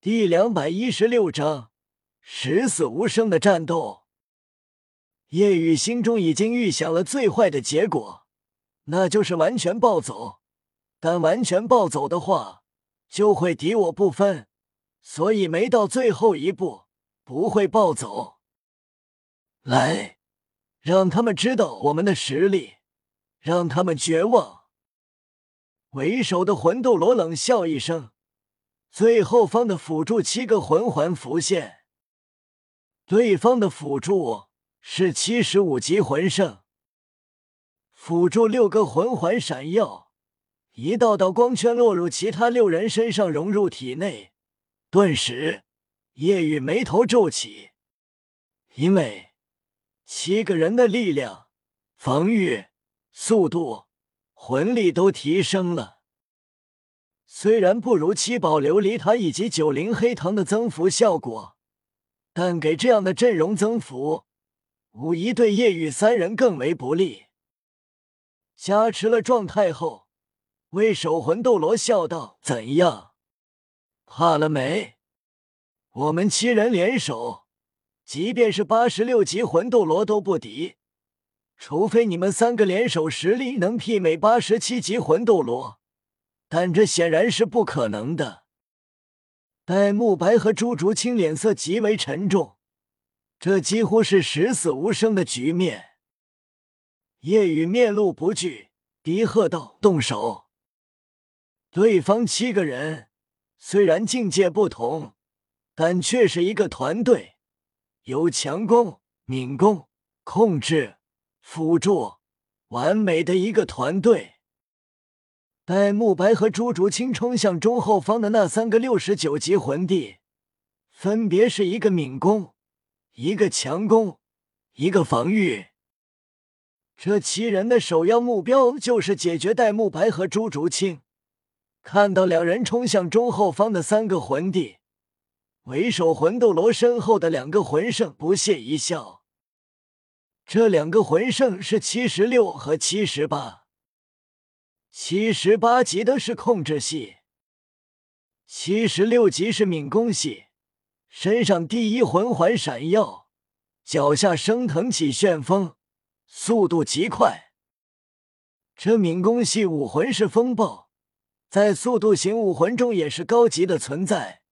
第两百一十六章十死无生的战斗。夜雨心中已经预想了最坏的结果，那就是完全暴走。但完全暴走的话，就会敌我不分，所以没到最后一步，不会暴走。来，让他们知道我们的实力，让他们绝望。为首的魂斗罗冷笑一声，最后方的辅助七个魂环浮现，对方的辅助是七十五级魂圣，辅助六个魂环闪耀，一道道光圈落入其他六人身上，融入体内。顿时，叶雨眉头皱起，因为七个人的力量、防御、速度。魂力都提升了，虽然不如七宝琉璃塔以及九灵黑藤的增幅效果，但给这样的阵容增幅，无疑对叶雨三人更为不利。加持了状态后，为守魂斗罗笑道：“怎样，怕了没？我们七人联手，即便是八十六级魂斗罗都不敌。”除非你们三个联手实力能媲美八十七级魂斗罗，但这显然是不可能的。戴沐白和朱竹清脸色极为沉重，这几乎是十死无生的局面。夜雨面露不惧，低喝道：“动手！”对方七个人虽然境界不同，但却是一个团队，有强攻、敏攻、控制。辅助完美的一个团队。戴沐白和朱竹清冲向中后方的那三个六十九级魂帝，分别是一个敏攻、一个强攻、一个防御。这七人的首要目标就是解决戴沐白和朱竹清。看到两人冲向中后方的三个魂帝，为首魂斗罗身后的两个魂圣不屑一笑。这两个魂圣是七十六和七十八，七十八级的是控制系，七十六级是敏攻系。身上第一魂环闪耀，脚下升腾起旋风，速度极快。这敏攻系武魂是风暴，在速度型武魂中也是高级的存在。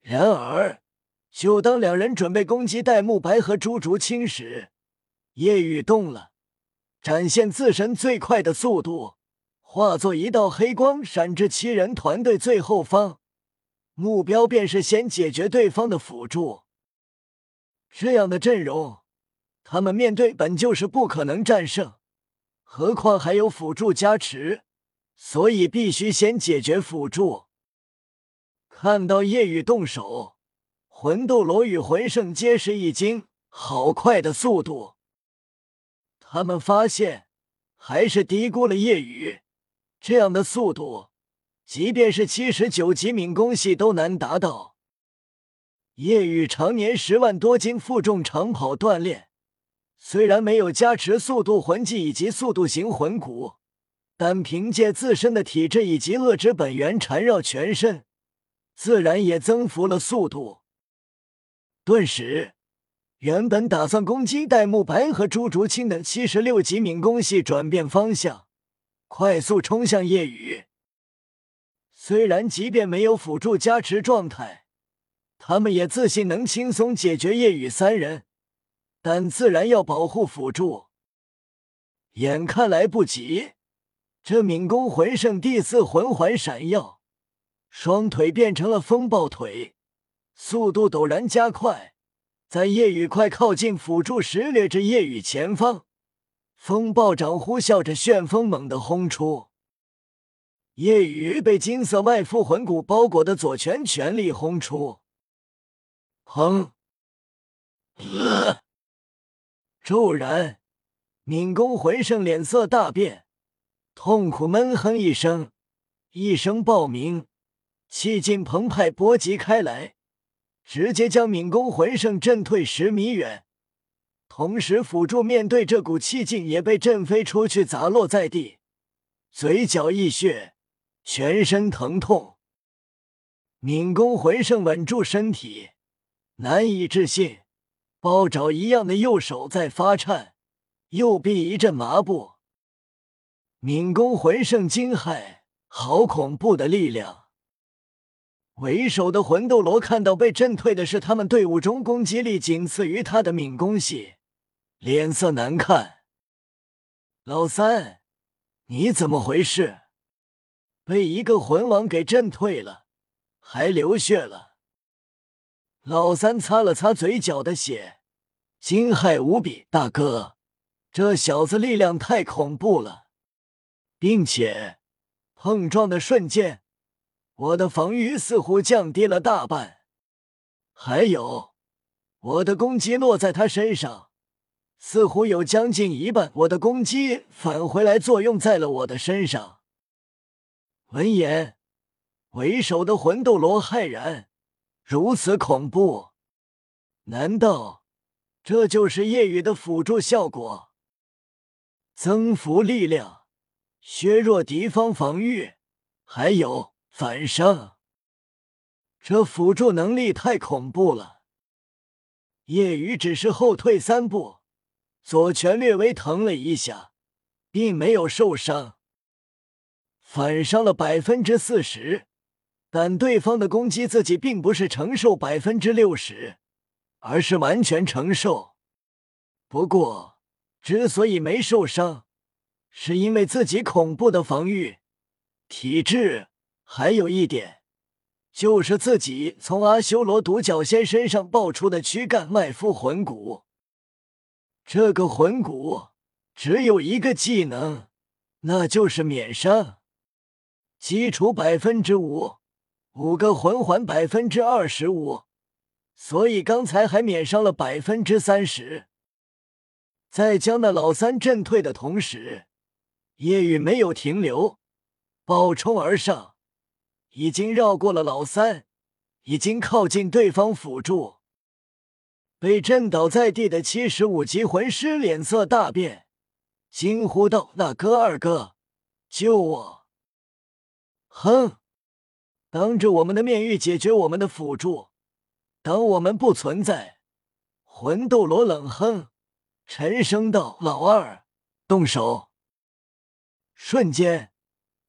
然而，就当两人准备攻击戴沐白和朱竹清时，夜雨动了，展现自身最快的速度，化作一道黑光闪至七人团队最后方，目标便是先解决对方的辅助。这样的阵容，他们面对本就是不可能战胜，何况还有辅助加持，所以必须先解决辅助。看到夜雨动手，魂斗罗与魂圣皆是一惊，好快的速度！他们发现还是低估了夜雨，这样的速度，即便是七十九级敏攻系都难达到。夜雨常年十万多斤负重长跑锻炼，虽然没有加持速度魂技以及速度型魂骨，但凭借自身的体质以及恶之本源缠绕全身，自然也增幅了速度。顿时。原本打算攻击戴沐白和朱竹清的七十六级敏攻系转变方向，快速冲向夜雨。虽然即便没有辅助加持状态，他们也自信能轻松解决夜雨三人，但自然要保护辅助。眼看来不及，这敏攻魂圣第四魂环闪耀，双腿变成了风暴腿，速度陡然加快。在夜雨快靠近辅助时，掠至夜雨前方，风暴掌呼啸着旋风猛地轰出。夜雨被金色外附魂骨包裹的左拳全力轰出，砰！骤然，敏攻魂圣脸色大变，痛苦闷哼一声，一声爆鸣，气劲澎湃波及开来。直接将敏攻魂圣震退十米远，同时辅助面对这股气劲也被震飞出去，砸落在地，嘴角溢血，全身疼痛。敏攻魂圣稳住身体，难以置信，暴爪一样的右手在发颤，右臂一阵麻布。敏攻魂圣惊骇，好恐怖的力量！为首的魂斗罗看到被震退的是他们队伍中攻击力仅次于他的敏攻系，脸色难看。老三，你怎么回事？被一个魂王给震退了，还流血了。老三擦了擦嘴角的血，惊骇无比：“大哥，这小子力量太恐怖了，并且碰撞的瞬间。”我的防御似乎降低了大半，还有我的攻击落在他身上，似乎有将近一半我的攻击返回来作用在了我的身上。闻言，为首的魂斗罗骇然，如此恐怖？难道这就是夜雨的辅助效果？增幅力量，削弱敌方防御，还有。反伤，这辅助能力太恐怖了。夜雨只是后退三步，左拳略微疼了一下，并没有受伤。反伤了百分之四十，但对方的攻击自己并不是承受百分之六十，而是完全承受。不过，之所以没受伤，是因为自己恐怖的防御体质。还有一点，就是自己从阿修罗独角仙身上爆出的躯干脉附魂骨。这个魂骨只有一个技能，那就是免伤，基础百分之五，五个魂环百分之二十五，所以刚才还免伤了百分之三十。在将那老三震退的同时，夜雨没有停留，暴冲而上。已经绕过了老三，已经靠近对方辅助，被震倒在地的七十五级魂师脸色大变，惊呼道：“那哥，二哥，救我！”哼，当着我们的面欲解决我们的辅助，当我们不存在。魂斗罗冷哼，沉声道：“老二，动手！”瞬间。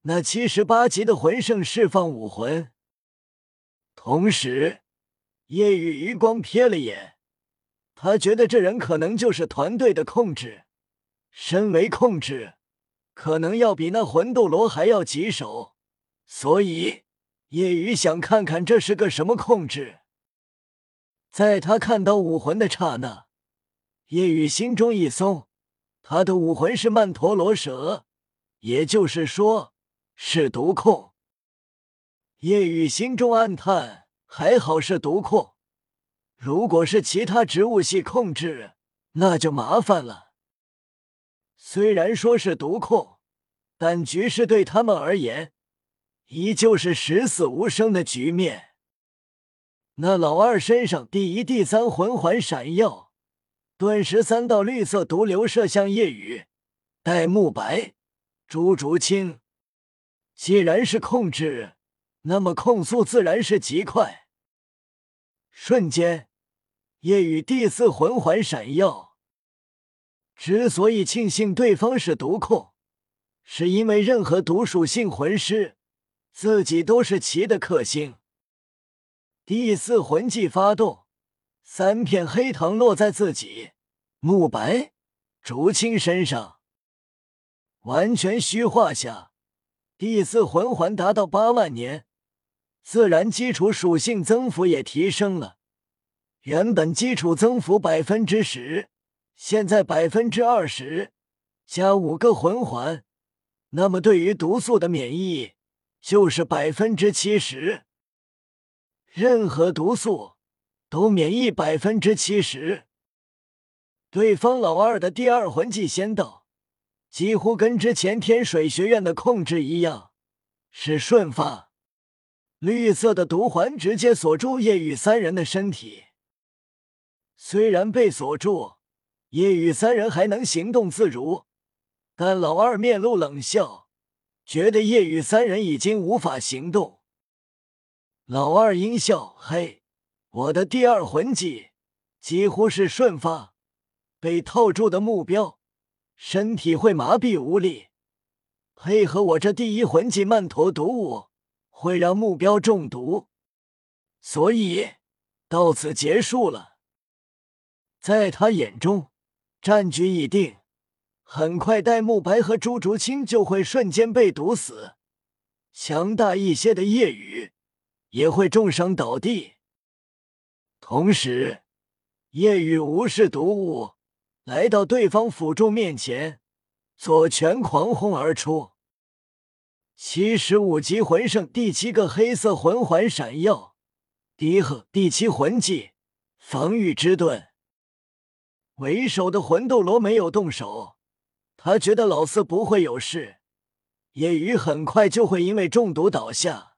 那七十八级的魂圣释放武魂，同时，夜雨余光瞥了眼，他觉得这人可能就是团队的控制。身为控制，可能要比那魂斗罗还要棘手，所以夜雨想看看这是个什么控制。在他看到武魂的刹那，夜雨心中一松，他的武魂是曼陀罗蛇，也就是说。是毒控，叶雨心中暗叹：还好是毒控，如果是其他植物系控制，那就麻烦了。虽然说是毒控，但局势对他们而言，依旧是十死无生的局面。那老二身上第一、第三魂环闪耀，顿时三道绿色毒流射向夜雨、戴沐白、朱竹清。既然是控制，那么控速自然是极快。瞬间，夜雨第四魂环闪耀。之所以庆幸对方是毒控，是因为任何毒属性魂师，自己都是其的克星。第四魂技发动，三片黑糖落在自己、慕白、竹青身上，完全虚化下。第四魂环达到八万年，自然基础属性增幅也提升了。原本基础增幅百分之十，现在百分之二十，加五个魂环，那么对于毒素的免疫就是百分之七十。任何毒素都免疫百分之七十。对方老二的第二魂技先到。几乎跟之前天水学院的控制一样，是瞬发。绿色的毒环直接锁住叶雨三人的身体。虽然被锁住，叶雨三人还能行动自如，但老二面露冷笑，觉得叶雨三人已经无法行动。老二阴笑：“嘿，我的第二魂技几乎是瞬发，被套住的目标身体会麻痹无力，配合我这第一魂技曼陀毒物，会让目标中毒，所以到此结束了。在他眼中，战局已定，很快戴沐白和朱竹清就会瞬间被毒死，强大一些的夜雨。”也会重伤倒地。同时，夜雨无视毒物，来到对方辅助面前，左拳狂轰而出。七十五级魂圣第七个黑色魂环闪耀，迪赫第七魂技防御之盾。为首的魂斗罗没有动手，他觉得老四不会有事，夜雨很快就会因为中毒倒下。